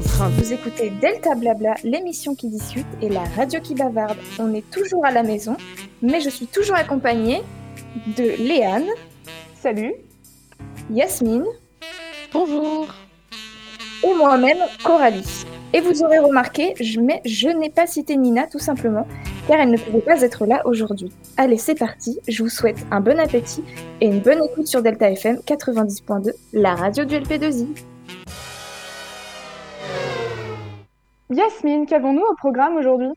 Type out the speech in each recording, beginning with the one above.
Vous écoutez Delta Blabla, l'émission qui discute et la radio qui bavarde. On est toujours à la maison, mais je suis toujours accompagnée de Léane. Salut. Yasmine. Bonjour. Et moi-même, Coralie. Et vous aurez remarqué, je, je n'ai pas cité Nina tout simplement, car elle ne pouvait pas être là aujourd'hui. Allez, c'est parti, je vous souhaite un bon appétit et une bonne écoute sur Delta FM 90.2, la radio du LP2I. Yasmine, qu'avons-nous au programme aujourd'hui?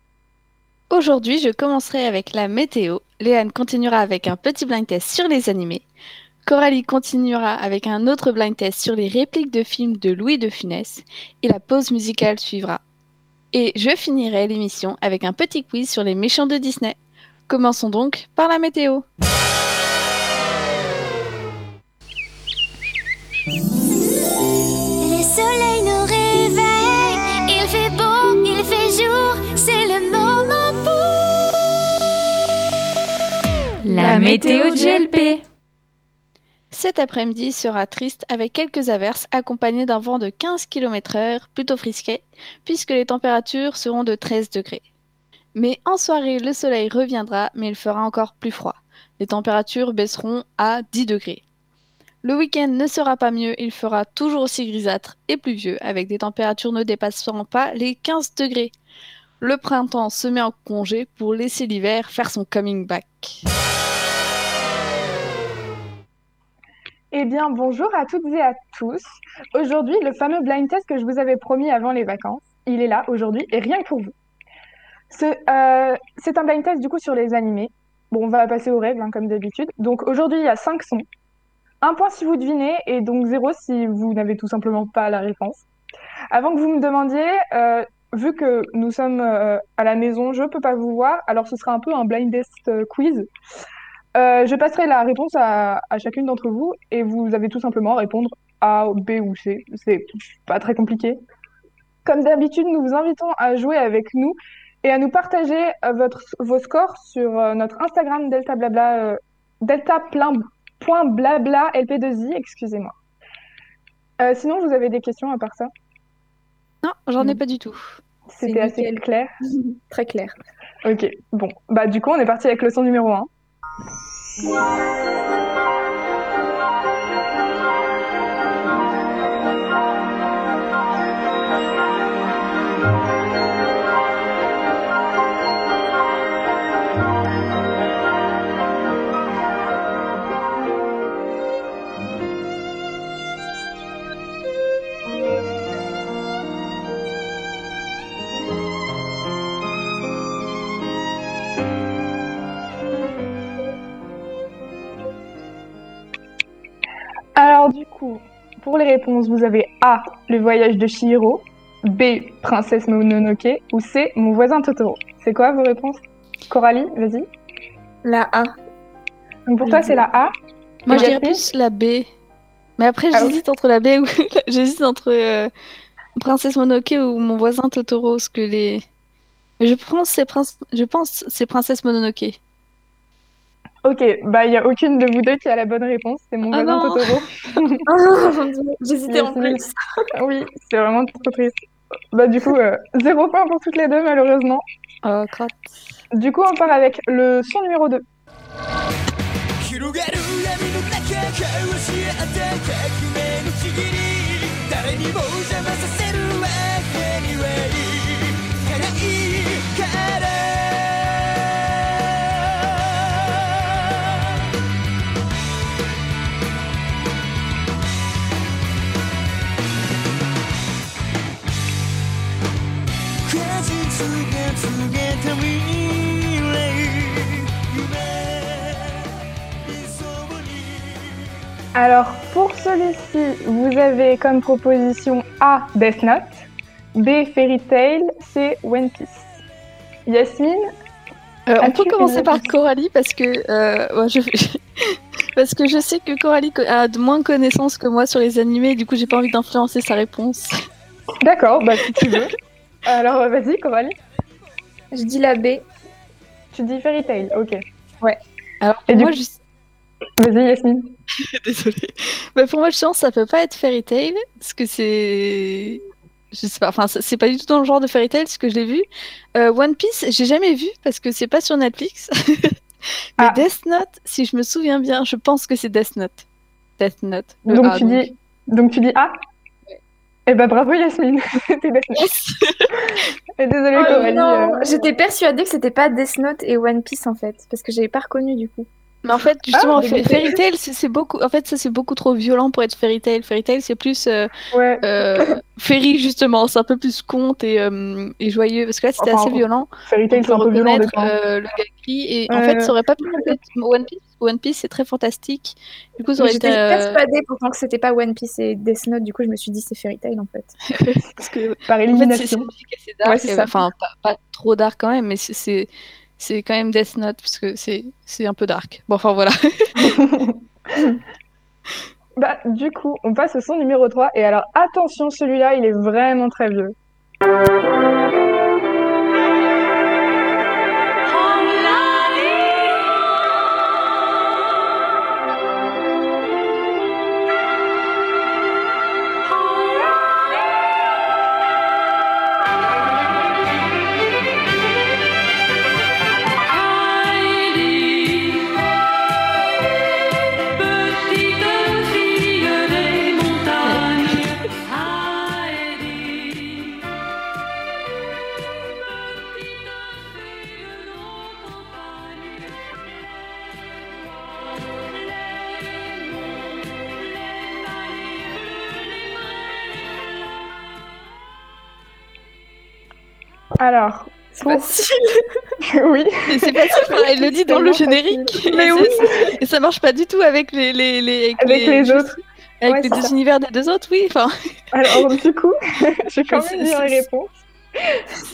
Aujourd'hui, je commencerai avec la météo. Léane continuera avec un petit blind test sur les animés. Coralie continuera avec un autre blind test sur les répliques de films de Louis de Funès et la pause musicale suivra. Et je finirai l'émission avec un petit quiz sur les méchants de Disney. Commençons donc par la météo. La météo GLP. Cet après-midi sera triste avec quelques averses accompagnées d'un vent de 15 km/h plutôt frisqué, puisque les températures seront de 13 degrés. Mais en soirée, le soleil reviendra, mais il fera encore plus froid. Les températures baisseront à 10 degrés. Le week-end ne sera pas mieux, il fera toujours aussi grisâtre et pluvieux, avec des températures ne dépassant pas les 15 degrés. Le printemps se met en congé pour laisser l'hiver faire son coming back. Eh bien, bonjour à toutes et à tous. Aujourd'hui, le fameux blind test que je vous avais promis avant les vacances, il est là aujourd'hui et rien que pour vous. Euh, c'est un blind test du coup sur les animés. Bon, on va passer aux règles hein, comme d'habitude. Donc aujourd'hui, il y a cinq sons. Un point si vous devinez et donc zéro si vous n'avez tout simplement pas la réponse. Avant que vous me demandiez, euh, vu que nous sommes euh, à la maison, je ne peux pas vous voir, alors ce sera un peu un blind test quiz. Euh, je passerai la réponse à, chacune d'entre vous et vous avez tout simplement à répondre A, B ou C. C'est pas très compliqué. Comme d'habitude, nous vous invitons à jouer avec nous et à nous partager euh, votre, vos scores sur euh, notre Instagram delta blabla, delta plein point blabla lp2i, excusez-moi. sinon, vous avez des questions à part ça? Non, j'en ai pas du tout. C'était assez clair Très clair. Ok, bon. Bah, du coup, on est parti avec le son numéro 1. Yeah. Coup, pour les réponses, vous avez A, le voyage de Chihiro, B, Princesse Mononoke, ou C, mon voisin Totoro. C'est quoi vos réponses? Coralie, vas-y. La A. Donc pour toi, c'est la A Moi, je dirais plus la B. Mais après, ah j'hésite entre la B ou j'hésite entre euh, Princesse Mononoke ou mon voisin Totoro, parce que les. Je pense c'est je pense c'est Princesse Mononoke. Ok, bah il n'y a aucune de vous deux qui a la bonne réponse. C'est mon ah voisin Totoro. oh, J'hésitais en plus. oui, c'est vraiment trop triste. Bah du coup, euh, zéro point pour toutes les deux malheureusement. Oh, crotte. Du coup, on part avec le son numéro 2. Alors, pour celui-ci, vous avez comme proposition A, Death Note, B, Fairy Tail, C, One Piece. Yasmine euh, On peut commencer par Coralie parce que, euh, je... parce que je sais que Coralie a de moins de connaissances que moi sur les animés, du coup j'ai pas envie d'influencer sa réponse. D'accord, bah si tu veux. Alors vas-y Coralie. Je dis la B. Tu dis Fairy Tail, ok. Ouais. Alors pour moi, Vas-y Yasmine. Désolée. Bah pour moi, je pense que ça peut pas être Fairy Tail, parce que c'est... je sais pas, enfin, c'est pas du tout dans le genre de Fairy Tail ce que je l'ai vu. Euh, One Piece, j'ai jamais vu parce que c'est pas sur Netflix. Mais Ah. Death Note, si je me souviens bien, je pense que c'est Death Note. Death Note. le Donc A, tu dis, donc tu dis A. Eh ben bravo Yasmine, c'était Death Note. Désolée Oh Coralie. non, euh, J'étais persuadée que c'était pas Death Note et One Piece en fait, parce que j'avais pas reconnu du coup. Mais en fait, justement, Ah, Fa- dégoûté. Fairy Tail, c'est beaucoup. En fait, ça c'est beaucoup trop violent pour être Fairy Tail. Fairy Tail, c'est plus euh, Ouais. euh, Fairy justement. C'est un peu plus conte et, euh, et joyeux parce que là, c'était Enfin, assez violent. Fairy Tail c'est un peu violent euh, le gars et en fait, ça aurait pas pu être One Piece. One Piece, c'est très fantastique. Du coup, ça aurait été J'étais euh, persuadée pourtant que c'était pas One Piece et Death Note, du coup je me suis dit c'est Fairy Tail en fait. parce que Par En fait, c'est élimination. assez dark. Ouais, ça. Enfin, pas, pas trop dark quand même, mais c'est- c'est quand même Death Note parce que c'est c'est un peu dark. Bon, enfin voilà. Bah, du coup, on passe au son numéro 3. Et alors, attention, celui-là, il est vraiment très vieux. Alors, C'est Pour- facile. oui. C'est facile, enfin, elle le dit dans le générique. Mais et oui. Et ça marche pas du tout avec les les les Avec les autres. Avec Ouais, les deux ça. univers des deux autres, oui. Enfin, Alors, du coup, je vais quand même dire les réponses.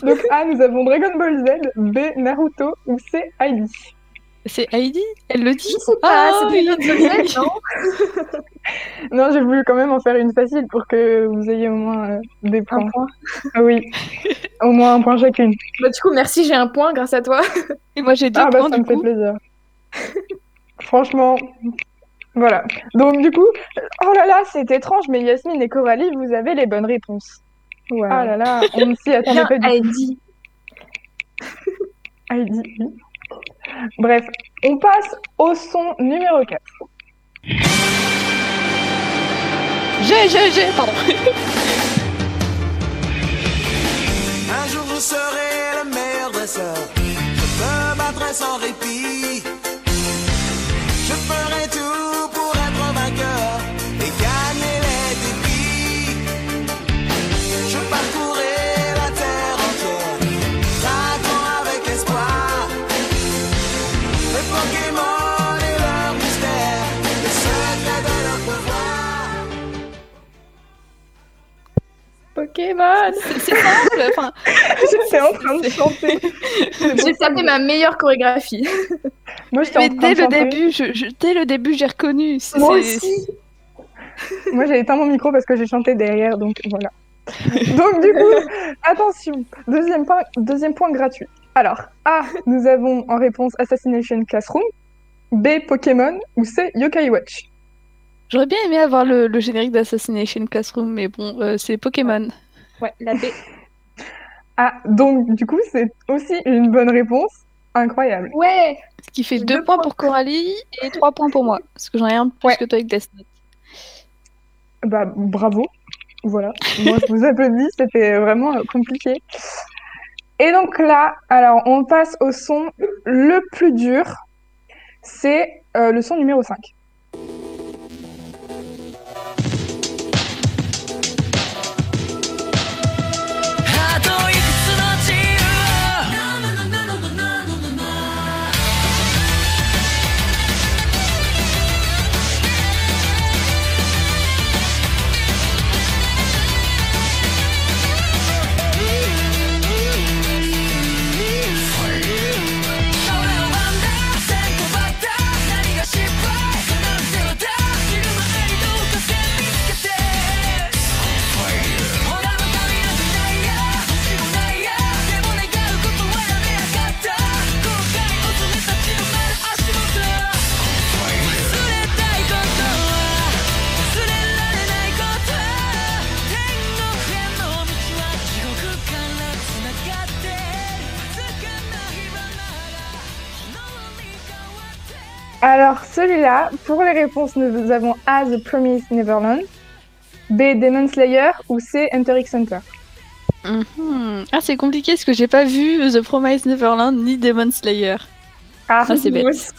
Donc, A, nous avons Dragon Ball Z. B, Naruto. Ou C, Heidi. C'est Heidi. Elle le dit. Je sais pas, Ah, notre Z, non Non, j'ai voulu quand même en faire une facile pour que vous ayez au moins euh, des points. Un point. Ah oui, au moins un point chacune. Bah, du coup, merci, j'ai un point grâce à toi. Et moi j'ai deux Ah bah ça du me fait plaisir. Franchement, voilà. Donc du coup, oh là là, c'est étrange, mais Yasmine et Coralie, vous avez les bonnes réponses. Ouais. Ah là là, on ne s'y attendait pas du tout. Heidi. Heidi, oui. Bref, on passe au son numéro 4. J'ai j'ai j'ai pardon. Un jour je serai le meilleur dresseur. Je me battrai sans répit. Pokémon. C'est simple. Enfin, J'étais en train de chanter. J'ai tapé ma meilleure chorégraphie. Moi, j'étais mais en train dès de le chanter. début, je, je- dès le début, j'ai reconnu. C'est- Moi c'est- aussi. Moi, j'ai éteint mon micro parce que j'ai chanté derrière, donc voilà. Donc du coup, attention, deuxième point, deuxième point gratuit. Alors, A, nous avons en réponse Assassination Classroom, B, Pokémon, ou C, Yokai Watch. J'aurais bien aimé avoir le, le générique d'Assassination Classroom, mais bon, euh, c'est Pokémon. Ouais, la B. Ah, donc du coup, c'est aussi une bonne réponse. Incroyable. Ouais. Ce qui fait Deux deux points points. pour Coralie et trois points pour moi. Parce que j'en ai un de plus Ouais. que toi avec Death Note. Bah, bravo. Voilà. Moi, je vous applaudis, c'était vraiment euh, compliqué. Et donc là, alors, on passe au son le plus dur. C'est euh, le son numéro 5. Alors, celui-là, pour les réponses, nous avons A. The Promised Neverland, B. Demon Slayer ou C. Hunter x Hunter. Mhm. Ah, c'est compliqué parce que j'ai pas vu The Promised Neverland ni Demon Slayer. Ah, Ah, c'est bête. aussi.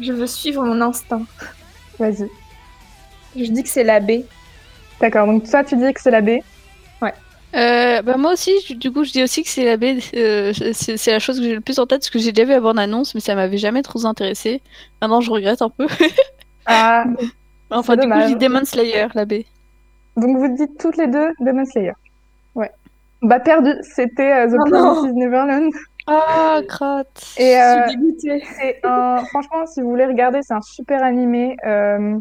Je veux suivre mon instinct. vas-y. Je dis que c'est la B. D'accord, donc toi, tu dis que c'est la B. Euh, bah moi aussi, je- du coup, je dis aussi que c'est la B. euh, c'est c'est la chose que j'ai le plus en tête parce que j'ai déjà vu la bande-annonce, mais ça m'avait jamais trop intéressé. Maintenant, je regrette un peu. Ah, enfin, C'est du coup, je dis Demon Slayer, la B. donc vous dites toutes les deux Demon Slayer. Ouais. Bah, perdu, c'était euh, The Oh non. Promised Neverland. Ah, crotte. Et Je euh, suis dégoûtée. c'est un... franchement, si vous voulez regarder, c'est un super animé. euh,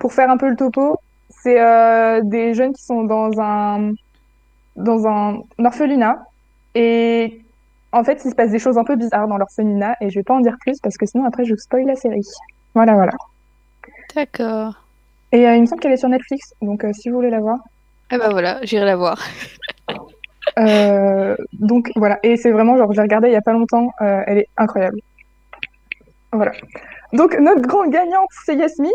Pour faire un peu le topo, c'est euh, des jeunes qui sont dans un dans un orphelinat et en fait, il se passe des choses un peu bizarres dans l'orphelinat et je vais pas en dire plus parce que sinon après je vous spoil la série. Voilà, voilà. D'accord. Et euh, il me semble qu'elle est sur Netflix, donc euh, si vous voulez la voir. Ah bah voilà, j'irai la voir. Euh, donc voilà, et c'est vraiment genre, j'ai regardé il y a pas longtemps, elle est incroyable. Voilà. Donc notre grande gagnante, c'est Yasmine,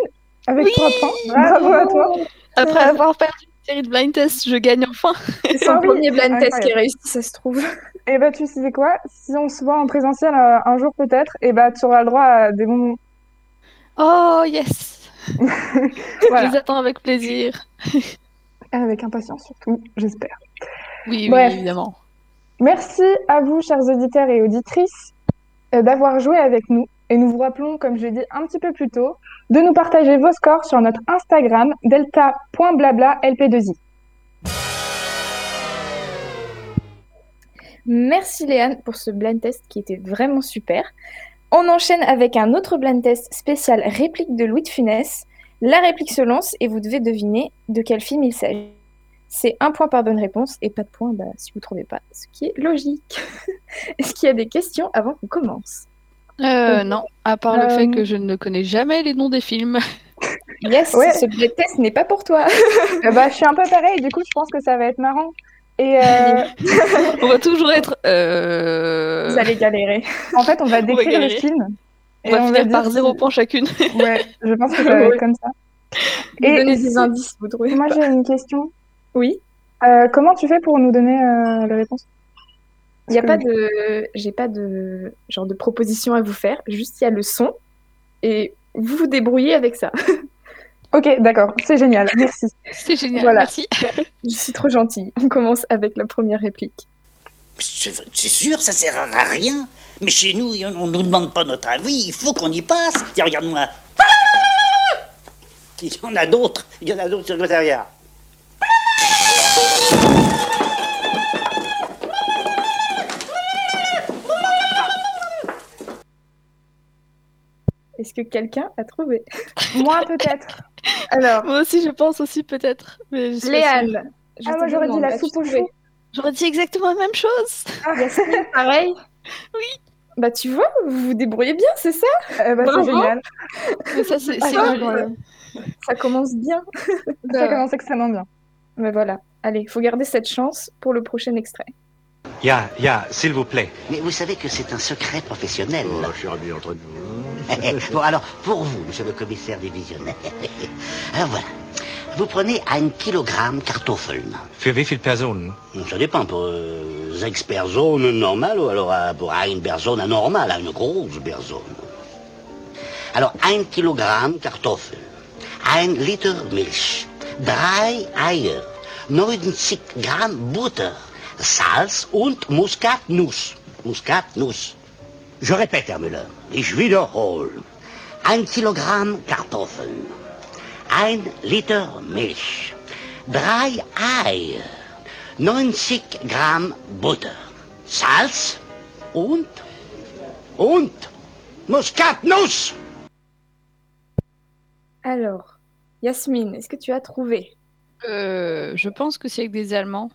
avec Oui trois points. Bravo à toi. Après avoir perdu série de blind tests, je gagne enfin. C'est son oui, premier blind test qui incroyable. est réussi, ça se trouve. Et bah tu sais quoi, si on se voit en présentiel euh, un jour peut-être, et bah tu auras le droit à des moments. Oh yes Je les attends avec plaisir. Avec impatience surtout, j'espère. Oui, oui, Bref. évidemment. Merci à vous, chers auditeurs et auditrices, euh, d'avoir joué avec nous. Et nous vous rappelons, comme je l'ai dit un petit peu plus tôt, de nous partager vos scores sur notre Instagram delta.blabla lp2i. Merci Léane pour ce blind test qui était vraiment super. On enchaîne avec un autre blind test spécial réplique de Louis de Funès. La réplique se lance et vous devez deviner de quel film il s'agit. C'est un point par bonne réponse et pas de point bah, si vous ne trouvez pas, ce qui est logique. Est-ce qu'il y a des questions avant qu'on commence? Euh, non, à part le Euh, fait que je ne connais jamais les noms des films. Yes, Ouais. ce blind test n'est pas pour toi. Euh, bah, je suis un peu pareil, du coup, je pense que ça va être marrant. Et euh, On va toujours être. euh, Vous allez galérer. en fait, on va décrire le film. On et va finir par zéro point chacune. Ouais, je pense que ça va être comme ça. Vous Et donnez des indices vous trouvez. Moi, j'ai une question. Oui. Euh, comment tu fais pour nous donner euh, les réponses Il n'y a pas de, j'ai pas de genre de proposition à vous faire. Juste il y a le son et vous vous débrouillez avec ça. Ok, d'accord, c'est génial, merci. C'est génial, Voilà. merci. Je suis trop gentille. On commence avec la première réplique. C'est sûr, ça sert à rien. Mais chez nous, on ne nous demande pas notre avis, il faut qu'on y passe. Tiens, regarde-moi. Il y en a d'autres, il y en a d'autres sur le secrétariat. Est-ce que quelqu'un a trouvé Moi, peut-être. Alors, Moi aussi, je pense aussi peut-être. mais je suis pas sûre. Léane. Ah, te moi, j'aurais dit la as-tu soupe au chou. J'aurais dit exactement la même chose. Yasmine, pareil. Oui. Bah tu vois, vous vous débrouillez bien, c'est ça? Euh, bah, c'est Bravo. génial. Mais ça, c'est. Ah. Ça commence bien. Ça commence extrêmement bien. Mais voilà. Allez, il faut garder cette chance pour le prochain extrait. Ya, ya, s'il vous plaît. Mais vous savez que c'est un secret professionnel. cher ami, entre nous. bon, alors, pour vous, monsieur le commissaire divisionnaire, alors voilà. Vous prenez un kilogramme Kartoffeln. Für wie viele Personen? Ça dépend, pour euh, sechs personnes normales, ou alors euh, pour une personne anormale, une grosse personne. Alors, un kilogramme Kartoffeln, un Liter Milch, drei Eier, 90 Gramm Butter, Salz und Muskatnuss. Muskatnuss. Je répète, Herr Müller, ich wiederhole. Ein Kilogramm Kartoffeln, ein Liter Milch, drei Eier, 90 Gramm Butter, Salz und, und Muskatnuss. Alors, Yasmine, est-ce que tu as trouvé? Euh, je pense que c'est avec des Allemands.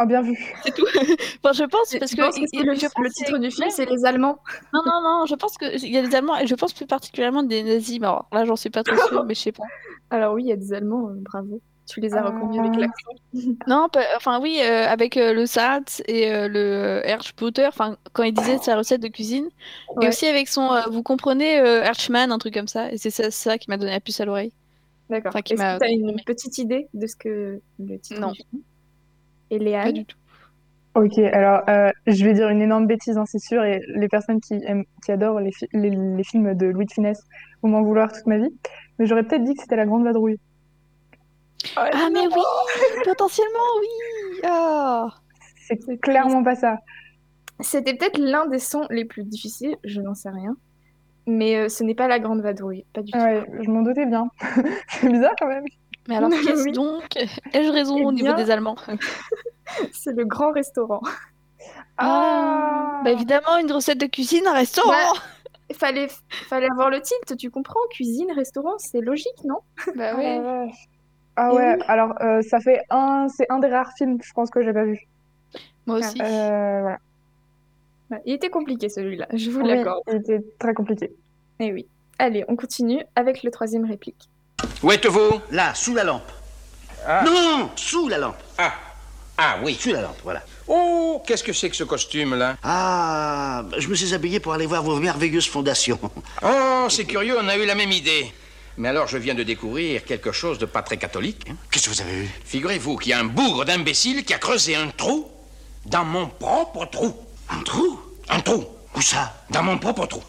Oh, bien vu. C'est tout. enfin, je pense parce que, que c'est le, le titre du film, c'est Les Allemands? Non, non, non. Je pense que il y a des Allemands et je pense plus particulièrement des nazis. Mais alors, là, j'en suis pas trop sûre, mais je sais pas. Alors oui, il y a des Allemands, euh, bravo. Tu les as reconduits avec Euh, l'accent. Non, enfin oui, euh, avec euh, le Salz et euh, le enfin quand il disait sa recette de cuisine, et aussi avec son, euh, vous comprenez, euh, Herschmann, un truc comme ça, et c'est ça, ça qui m'a donné la puce à l'oreille. D'accord. Enfin, Est-ce que tu as une petite idée de ce que le titre Non. du film Et Pas Léane du tout. Ok, alors euh, je vais dire une énorme bêtise, hein, c'est sûr, et les personnes qui aiment, qui adorent les, fi- les, les films de Louis de Funès vont m'en vouloir toute ma vie, mais j'aurais peut-être dit que c'était La Grande Vadrouille. Ah mais oui, potentiellement oui. Ah. C'est clairement pas ça. C'était peut-être l'un des sons les plus difficiles, je n'en sais rien. Mais euh, ce n'est pas la grande vadrouille, pas du tout. Ouais, je m'en doutais bien. c'est bizarre quand même. Mais alors qu'est-ce Oui. donc Ai-je raison Eh au niveau des Allemands? C'est le grand restaurant. Ah, bah évidemment, une recette de cuisine, un restaurant. Bah, Il fallait, fallait avoir le titre, tu comprends? Cuisine, restaurant, c'est logique, non? Bah Ah oui. Ah ouais, oui. alors euh, ça fait un, c'est un des rares films, je pense que j'ai pas vu. Moi aussi. Euh, voilà. Ouais, Il était compliqué celui-là, je vous Oui, l'accorde. il était très compliqué. Eh oui. Allez, on continue avec le troisième réplique. Où êtes-vous? Là, sous la lampe. Ah. Non, sous la lampe. Ah. Ah oui. Sous la lampe, voilà. Oh, qu'est-ce que c'est que ce costume-là? Ah, je me suis habillé pour aller voir vos merveilleuses fondations. Oh, c'est curieux, on a eu la même idée. Mais alors, je viens de découvrir quelque chose de pas très catholique. Qu'est-ce que vous avez vu Figurez-vous qu'il y a un bougre d'imbécile qui a creusé un trou dans mon propre trou. Un trou? Un trou Où ça? Dans mon propre trou.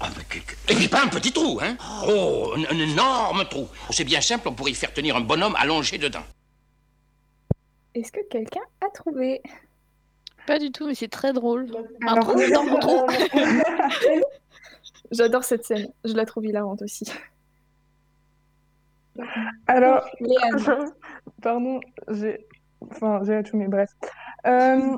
Ah, mais que- que- Et puis pas un petit trou, hein Oh, un, un énorme trou. C'est bien simple, on pourrait y faire tenir un bonhomme allongé dedans. Est-ce que quelqu'un a trouvé? Pas du tout, mais c'est très drôle. Un Alors, trou dans mon trou. J'adore cette scène, je la trouve hilarante aussi. Alors, Léane, pardon, j'ai, enfin, j'ai Atchoumé, bref. Euh,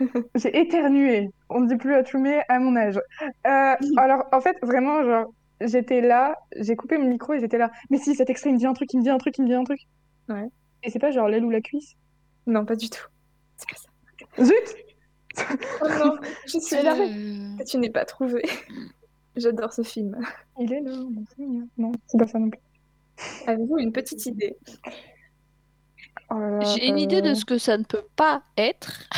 j'ai éternué. On ne dit plus Atchoumé à mon âge. Euh, alors, en fait, vraiment, genre, j'étais là, j'ai coupé mon micro et j'étais là. Mais si, cet extrait, il me dit un truc, il me dit un truc, il me dit un truc. Ouais. Et c'est pas genre l'aile ou la cuisse? non, pas du tout. C'est pas ça. Zut! Oh non, je suis Euh, que tu n'aies pas trouvé. J'adore ce film. Il est là. Non, c'est pas ça non plus. Avez-vous une petite idée? Oh là là, J'ai une idée de euh, ce que ça ne peut pas être.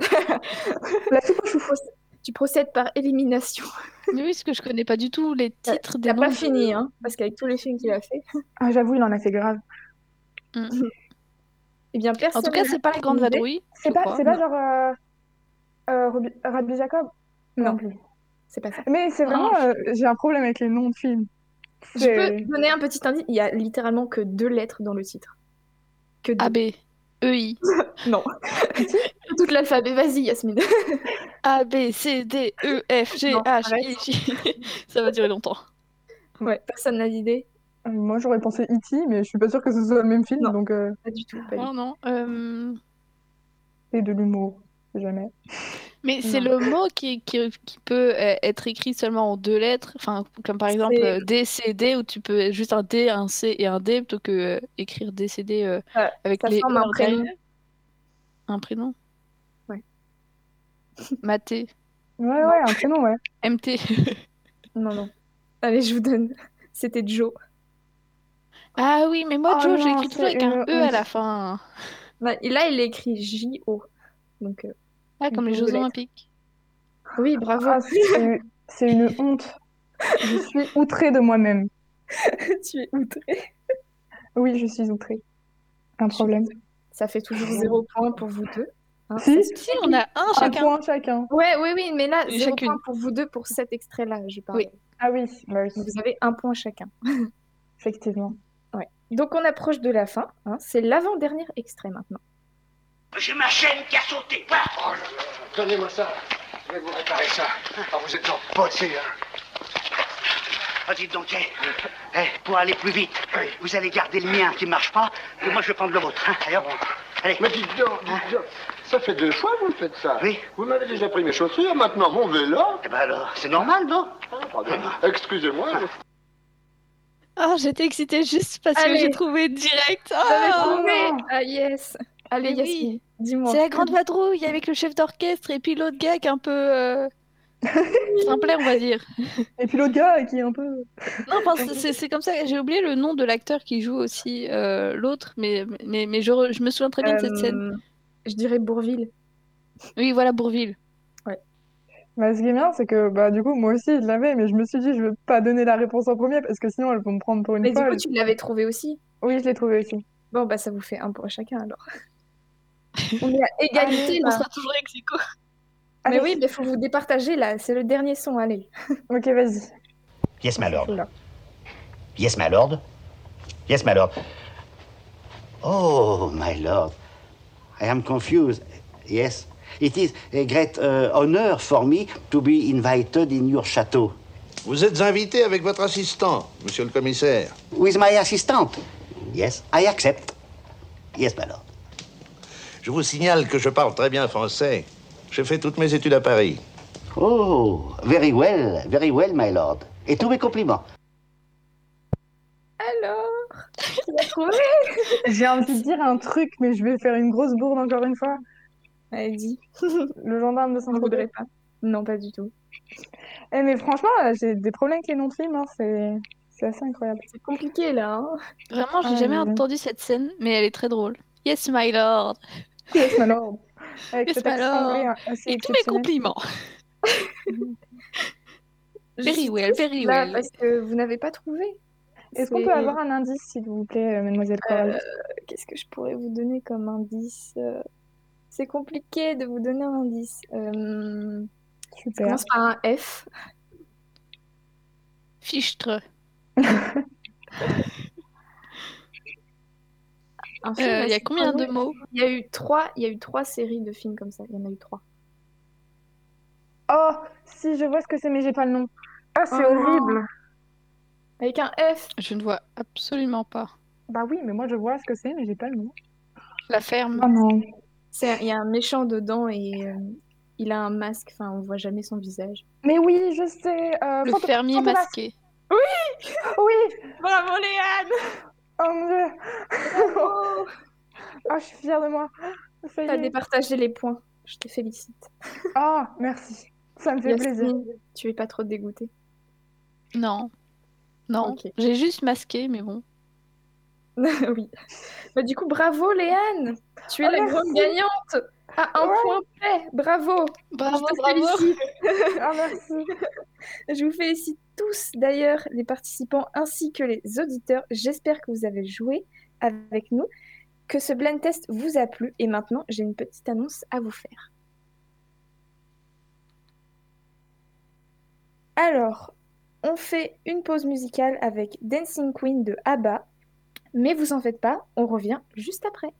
La soupe. Tu procèdes par élimination. Mais oui, parce que je connais pas du tout les titres des T'as pas fini, hein Parce qu'avec tous les films qu'il a fait. Ah, j'avoue, il en a fait grave. Eh bien, En personne. tout cas, c'est pas la grande vadrouille. C'est pas, pas genre euh, euh, Robi- Rabbi Jacob? Non. plus. C'est pas ça. Mais c'est vraiment, Non. euh, j'ai un problème avec les noms de films. Je peux donner un petit indice. Il y a littéralement que deux lettres dans le titre. Que deux. A, B, E, I. Non. Toute l'alphabet. Vas-y, Yasmine. A, B, C, D, E, F, G, Non, H. I, J. Ça va durer longtemps. Ouais, personne n'a d'idée. Euh, Moi, j'aurais pensé E.T., mais je suis pas sûre que ce soit le même film, Non. donc euh, Pas du tout. Pas Non, non. euh, c'est de l'humour, jamais. Mais c'est le mot qui, qui, qui peut euh, être écrit seulement en deux lettres, enfin, comme par exemple euh, D, C, D, où tu peux juste un D, un C et un D plutôt que euh, écrire D, C, D euh, Ça- avec les forme un prénom. Un prénom? Ouais. Maté, Ouais, ouais, un prénom, ouais. MT. Non, non. Allez, je vous donne. C'était Joe. Ah oui, mais moi, Oh Joe, non, j'écris toujours avec un E à la fin. Bah, et là, il écrit J-O. Donc, euh, Ah, comme les Jeux. Olympiques. oui, bravo. Ah, c'est une honte. Je suis outrée de moi-même. tu es outré. Oui, je suis outrée. Un problème. Ça fait toujours zéro point pour vous deux. Hein, Si. Si, on a un Un chacun. point chacun. Ouais, oui, oui, mais là, zéro chacune. point pour vous deux pour cet extrait-là, je parle. Oui. Ah oui, bah oui, vous avez un point chacun. effectivement. Donc, on approche de la fin. hein. C'est l'avant-dernier extrait maintenant. J'ai ma chaîne qui a sauté. Voilà. Oh là là, donnez-moi ça. Je vais vous réparer ça. Ah, vous êtes empoté, hein. Ah, dites donc, eh, eh, pour aller plus vite, vous allez garder le mien qui marche pas, et moi je vais prendre le vôtre. Hein. Allez, hop. Allez. Mais dites donc, dites donc. Ça fait deux fois que vous faites ça. Oui. Vous m'avez déjà pris mes chaussures, maintenant mon vélo. Eh ben alors, c'est normal, non? Pardon. Excusez-moi. Ah, j'étais excitée juste parce que Allez. j'ai trouvé direct. Ah trouvé? Ah, yes Allez, oui. Yasmine, dis-moi. C'est la grande vadrouille avec le chef d'orchestre et puis l'autre gars qui est un peu. euh, Simplet, on va dire. Et puis l'autre gars qui est un peu. Non, enfin, c'est- comme ça. J'ai oublié le nom de l'acteur qui joue aussi euh, l'autre, mais, mais, mais je, re- je me souviens très bien de cette scène. Euh, Je dirais Bourville. Oui, voilà, Bourville. Bah, ce qui est bien, c'est que bah, du coup, moi aussi, je l'avais, mais je me suis dit, je vais pas donner la réponse en premier parce que sinon, elles vont me prendre pour une Mais du coup, tu l'avais trouvé aussi? Oui, je l'ai trouvé aussi. Bon, bah ça vous fait un pour chacun alors. On est à égalité On là. sera toujours ex aequo. Mais Allez. oui, mais faut vous départager là. C'est le dernier son, allez. Ok, vas-y. Yes, my lord. Yes, my lord. Yes, my lord. Oh, my lord. I am confused. Yes. It is a great uh, honor for me to be invited in your château. Vous êtes invité avec votre assistant, monsieur le commissaire. With my assistant? Yes, I accept. Yes, my lord. Je vous signale que je parle très bien français. J'ai fait toutes mes études à Paris. Oh, very well, very well, my lord. Et tous mes compliments. Alors, tu l'as trouvé? J'ai envie de dire un truc, mais je vais faire une grosse bourde encore une fois. Dis. Le gendarme On Saint-Tropez. voudrait pas. Non, pas du tout. Eh, mais franchement, euh, j'ai des problèmes avec les noms de films, hein, c'est... c'est assez incroyable. C'est compliqué là. Hein Vraiment, j'ai Ah, jamais oui. entendu cette scène, mais elle est très drôle. Yes, my lord. Yes, my lord. Avec Yes, cet my accent lord. anglais assez Et tous mes compliments. Very well, very là, well. parce que vous n'avez pas trouvé. Est-ce qu'on peut avoir un indice, s'il vous plaît, euh, mademoiselle Euh, Qu'est-ce que je pourrais vous donner comme indice Euh, C'est compliqué de vous donner un indice. Euh, Ça commence par un F. Fichtre. Euh, Il y a combien de mots Il y a eu trois. Il y a eu trois séries de films comme ça. Il y en a eu trois. Oh, si, je vois ce que c'est, mais j'ai pas le nom. Ah, c'est Oh. horrible. Avec un F. Je ne vois absolument pas. Bah oui, mais moi je vois ce que c'est, mais j'ai pas le nom. La ferme. Oh non. C'est il y a un méchant dedans et euh, il a un masque. Enfin, on voit jamais son visage. Mais oui, je sais. euh, Le fermier masqué. Oui. Bravo Léane. Oh mon dieu. Oh, Ah, je suis fière de moi. T'as départagé les points. Je te félicite. Ah, merci. Ça me fait plaisir. Tu es pas trop dégoûtée? Non. Non. J'ai juste masqué, mais bon. oui. Bah, du coup, bravo Léane. Tu es Oh, la merci. grande gagnante. À un Ouais. point près. Bravo. Bravo, Je bravo. Ah, merci. Je vous félicite tous d'ailleurs, les participants ainsi que les auditeurs. J'espère que vous avez joué avec nous, que ce blind test vous a plu. Et maintenant, j'ai une petite annonce à vous faire. Alors, on fait une pause musicale avec Dancing Queen de ABBA. Mais vous en faites pas, on revient juste après.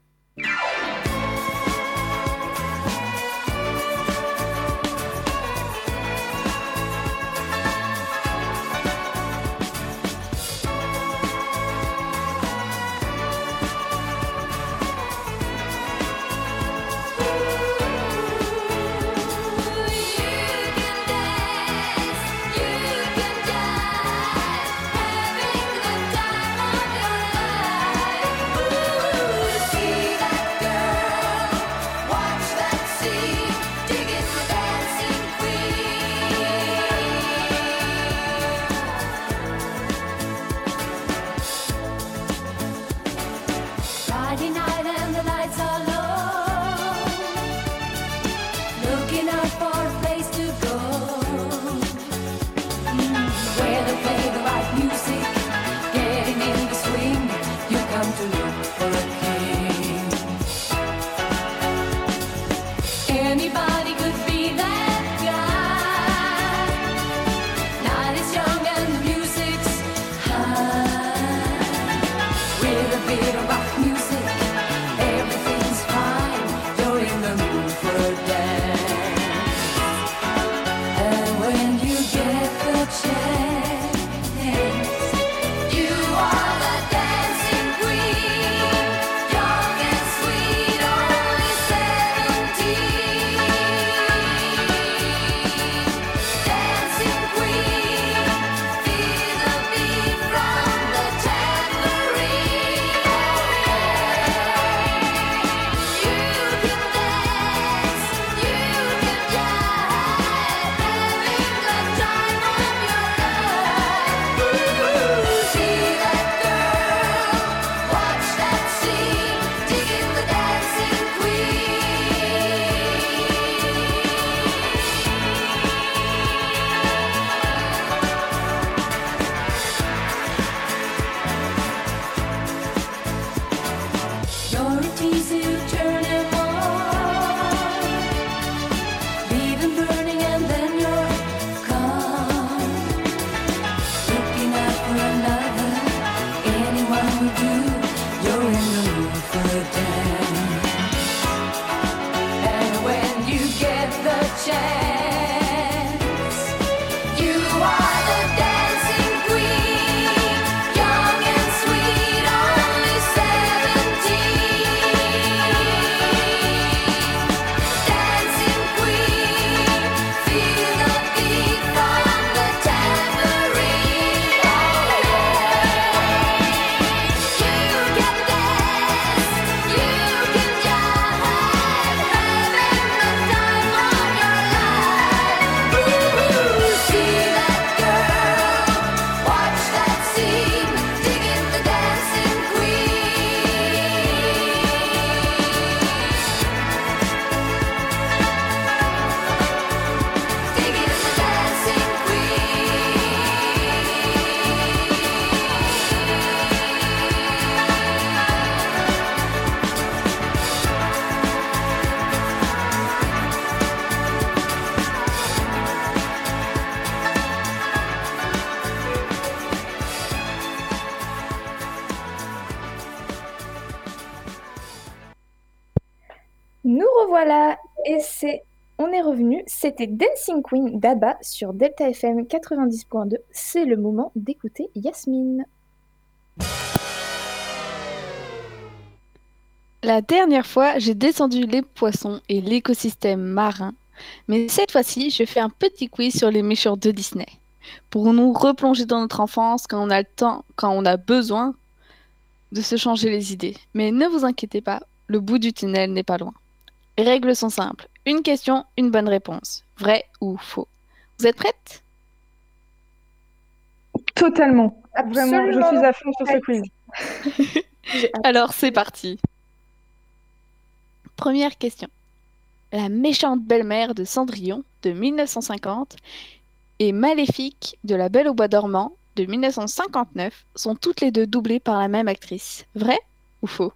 C'était Dancing Queen d'Abba sur Delta FM 90.2. C'est le moment d'écouter Yasmine. La dernière fois, j'ai descendu les poissons et l'écosystème marin. Mais cette fois-ci, je fais un petit quiz sur les méchants de Disney. Pour nous replonger dans notre enfance quand on a le temps, quand on a besoin de se changer les idées. Mais ne vous inquiétez pas, le bout du tunnel n'est pas loin. Les règles sont simples. Une question, une bonne réponse. Vrai ou faux. Vous êtes prêtes Totalement. Vraiment, je suis à fond sur ce quiz. Alors c'est parti. Première question. La méchante belle-mère de Cendrillon de 1950 et Maléfique de La Belle au Bois dormant de 1959 sont toutes les deux doublées par la même actrice. Vrai ou faux?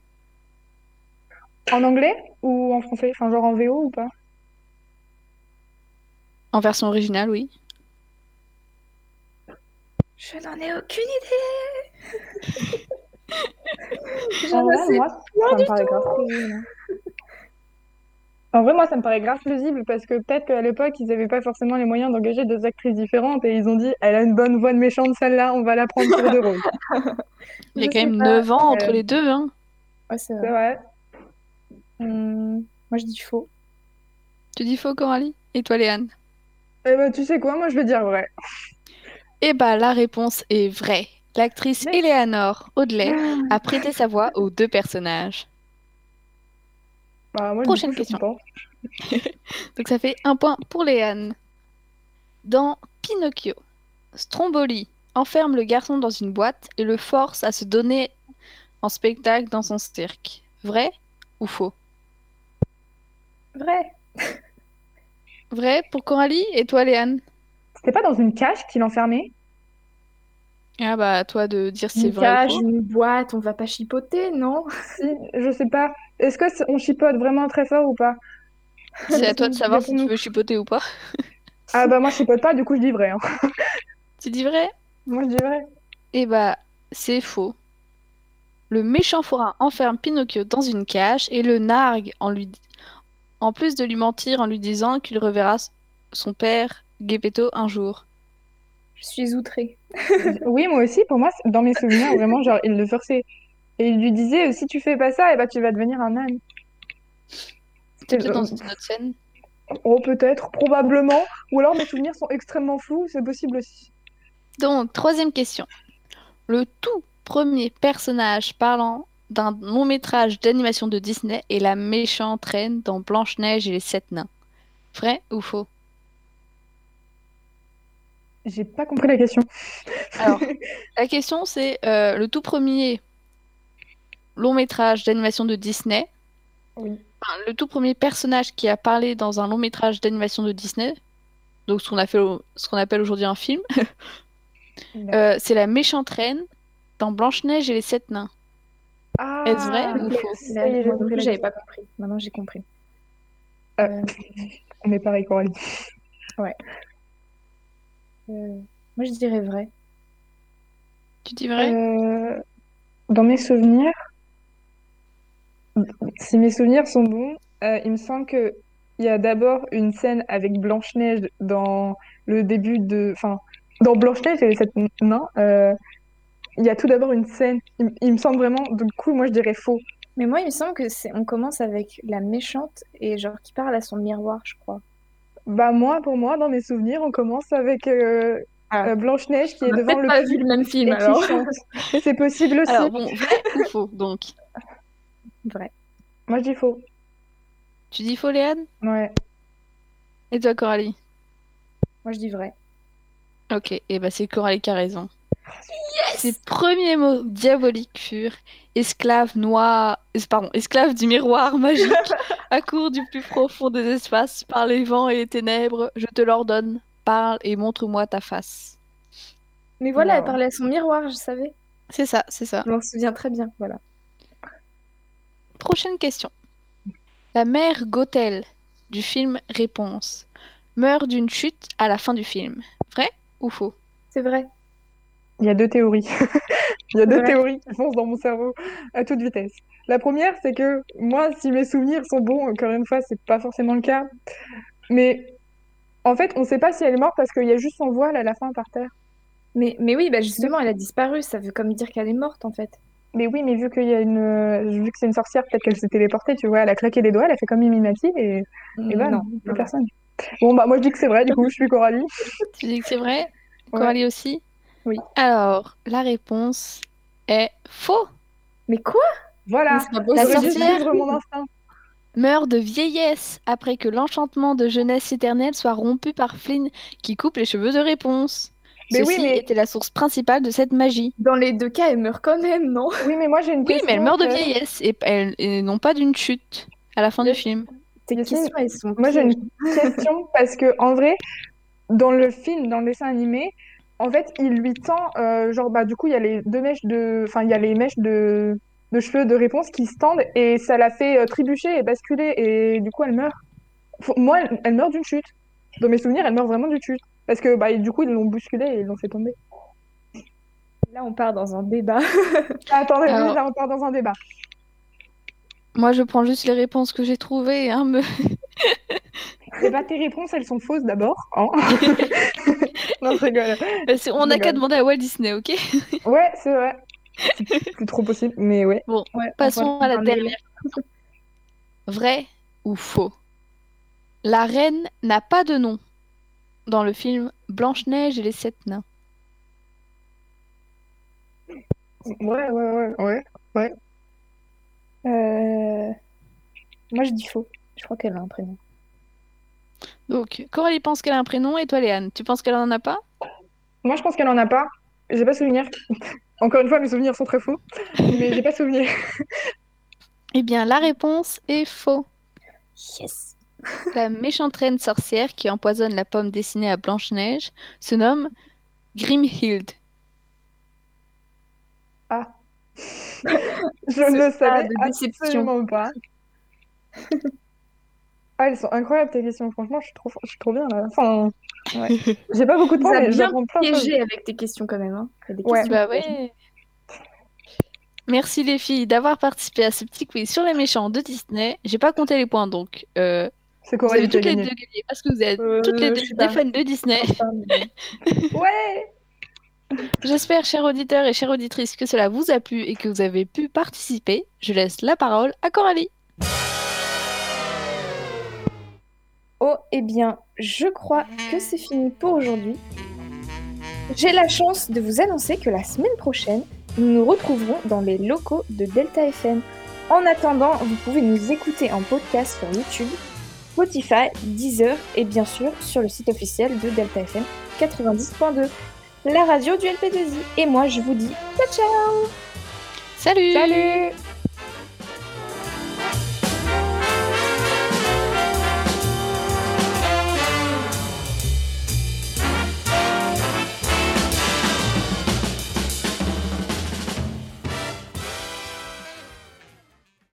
En anglais ou en français? Enfin, genre en VO ou pas? En version originale, oui. Je n'en ai aucune idée. Je En vrai, sais moi, ça du me paraît tout. grave plausible. hein. En vrai, moi, ça me paraît grave plausible parce que peut-être qu'à l'époque, ils n'avaient pas forcément les moyens d'engager deux actrices différentes et ils ont dit, elle a une bonne voix de méchante, celle-là, on va la prendre pour deux rôles. Il y a quand même pas, 9 ans euh, entre les deux. Hein. Ouais, C'est vrai. Hum, moi, je dis faux. Tu dis faux, Coralie? Et toi, Léane? Eh ben, tu sais quoi, moi, je vais dire vrai. Eh bah, la réponse est vraie. L'actrice Mais- Eleanor Audley a prêté sa voix aux deux personnages. Bah, moi, Prochaine coup, question. Donc ça fait un point pour Léane. Dans Pinocchio, Stromboli enferme le garçon dans une boîte et le force à se donner en spectacle dans son cirque. Vrai ou faux? Vrai. Vrai pour Coralie et toi Léane? C'était pas dans une cage qu'il enfermait? Ah bah à toi de dire si c'est Une vrai cage, ou faux. une boîte, on va pas chipoter, non? Si, je sais pas. Est-ce que c'est- on chipote vraiment très fort ou pas? C'est à toi de savoir si tu veux chipoter ou pas. Ah bah moi je chipote pas, du coup je dis vrai. hein. Tu dis vrai? Moi je dis vrai. Eh bah c'est faux. Le méchant forain enferme Pinocchio dans une cage et le nargue en lui en plus de lui mentir en lui disant qu'il reverra son père Geppetto un jour. Je suis outrée. Oui, moi aussi, pour moi, dans mes souvenirs, vraiment, genre, il le forçait. Et il lui disait, si tu fais pas ça, eh ben, tu vas devenir un âne. C'était peut-être dans une autre scène. Oh, peut-être, probablement. Ou alors mes souvenirs sont extrêmement flous, c'est possible aussi. Donc, troisième question. Le tout premier personnage parlant d'un long métrage d'animation de Disney est la méchante reine dans Blanche-Neige et les Sept Nains. Vrai ou faux? J'ai pas compris la question. Alors, la question c'est euh, le tout premier long métrage d'animation de Disney. Oui. Enfin, le tout premier personnage qui a parlé dans un long métrage d'animation de Disney, donc ce qu'on a fait au- ce qu'on appelle aujourd'hui un film, euh, c'est la méchante reine dans Blanche-Neige et les Sept Nains. Ah, Est-ce vrai ou ok, faux y j'avais pas compris. Maintenant, j'ai compris. Euh, Euh, On est pareil, Coralie. ouais. Euh, moi, je dirais vrai. Tu dis vrai? Euh, dans mes souvenirs, si mes souvenirs sont bons, euh, il me semble que il y a d'abord une scène avec Blanche-Neige dans le début de... Enfin, dans Blanche-Neige et les sept nains, euh, il y a tout d'abord une scène, il, il me semble vraiment, du coup, moi je dirais faux. Mais moi, il me semble que c'est. On commence avec la méchante et genre qui parle à son miroir, je crois. Bah moi, pour moi, dans mes souvenirs, on commence avec euh, Ah. euh, Blanche-Neige qui On est a devant peut-être le pas vu le même film et qui alors. C'est possible aussi. Alors bon, vrai ou faux donc? Vrai. Moi je dis faux. Tu dis faux Léane? Ouais. Et toi Coralie? Moi, je dis vrai. Ok, et bah c'est Coralie qui a raison. Ses premiers mots diaboliques furent esclave noir, pardon, esclave du miroir magique, accours du plus profond des espaces, par les vents et les ténèbres, je te l'ordonne, parle et montre-moi ta face. Mais voilà, elle parlait à son miroir, je savais. C'est ça, c'est ça. Je m'en souviens très bien. Voilà. Prochaine question. La mère Gothel du film Réponse meurt d'une chute à la fin du film. Vrai ou faux? C'est vrai. Il y a deux théories. Il y a deux Ouais. théories qui foncent dans mon cerveau à toute vitesse. La première, c'est que moi, si mes souvenirs sont bons, encore une fois, c'est pas forcément le cas. Mais en fait, on sait pas si elle est morte parce qu'il y a juste son voile à la fin par terre. Mais, mais oui, bah justement, elle a disparu. Ça veut comme dire qu'elle est morte, en fait. Mais oui, mais vu qu'il y a une, euh, vu que c'est une sorcière, peut-être qu'elle s'est téléportée, tu vois, elle a claqué les doigts, elle a fait comme Illuminati et, et voilà, non, plus non. personne. Bon, bah, moi, je dis que c'est vrai, du coup, je suis Coralie. Tu dis que c'est vrai? Ouais. Coralie aussi? Oui. Alors, la réponse est faux. Mais quoi? Voilà, Mais La sorcière suivre mon instinct. meurt de vieillesse après que l'enchantement de jeunesse éternelle soit rompu par Flynn qui coupe les cheveux de réponse. Mais oui, Ceci mais- était la source principale de cette magie. Dans les deux cas, elle meurt quand même, non? Oui, mais moi, j'ai une Oui, question. mais elle meurt de vieillesse et, elle- et non pas d'une chute à la fin du film. Tes questions, elles sont Moi, j'ai une question parce que, en vrai, dans le film, dans le dessin animé, en fait, il lui tend, euh, genre, bah, du coup, il y a les deux mèches de, enfin, il y a les mèches de, de cheveux de réponse qui se tendent et ça la fait euh, trébucher et basculer et du coup, elle meurt. Faut- Moi, elle, elle meurt d'une chute. Dans mes souvenirs, elle meurt vraiment d'une chute parce que, bah, du coup, ils l'ont bousculée et ils l'ont fait tomber. Là, on part dans un débat. Ah, attendez, Alors- là, on part dans un débat. Moi, je prends juste les réponses que j'ai trouvées. Hein, me... Et bah, tes réponses, elles sont fausses d'abord. hein. non, je rigole. C'est- On n'a qu'à demander à Walt Disney, ok? Ouais, c'est vrai. C'est trop possible, mais ouais. Bon, Ouais, passons à la dernière. Vrai ou faux? La reine n'a pas de nom dans le film Blanche-Neige et les sept nains. Ouais, ouais, ouais, ouais. Euh, Moi, je dis faux. Je crois qu'elle a un prénom. Donc, Coralie pense qu'elle a un prénom et toi, Léane, tu penses qu'elle en a pas? Moi, je pense qu'elle en a pas. J'ai pas souvenir. Encore une fois, mes souvenirs sont très faux, mais j'ai pas souvenir. Eh bien, la réponse est faux. Yes. La méchante reine sorcière qui empoisonne la pomme destinée à Blanche-Neige se nomme Grimhild. Je ne savais absolument pas. Ah, elles sont incroyables tes questions. Franchement, je suis trop, je suis trop bien là. Enfin, Ouais. j'ai pas beaucoup de temps, mais bien j'apprends plein de choses. piégé avec tes questions quand même. Hein. Des Ouais. questions Bah ouais. Merci les filles d'avoir participé à ce petit quiz sur les méchants de Disney. J'ai pas compté les points donc. euh, C'est vous Coralie avez toutes les deux gagné parce que vous êtes Euh, toutes les deux des fans de Disney. Ouais. J'espère, chers auditeurs et chères auditrices, que cela vous a plu et que vous avez pu participer. Je laisse la parole à Coralie. Oh, eh bien, je crois que c'est fini pour aujourd'hui. J'ai la chance de vous annoncer que la semaine prochaine, nous nous retrouverons dans les locaux de Delta FM. En attendant, vous pouvez nous écouter en podcast sur YouTube, Spotify, Deezer et bien sûr sur le site officiel de Delta FM 90.2, la radio du LP2I. Et moi, je vous dis ciao ciao Salut Salut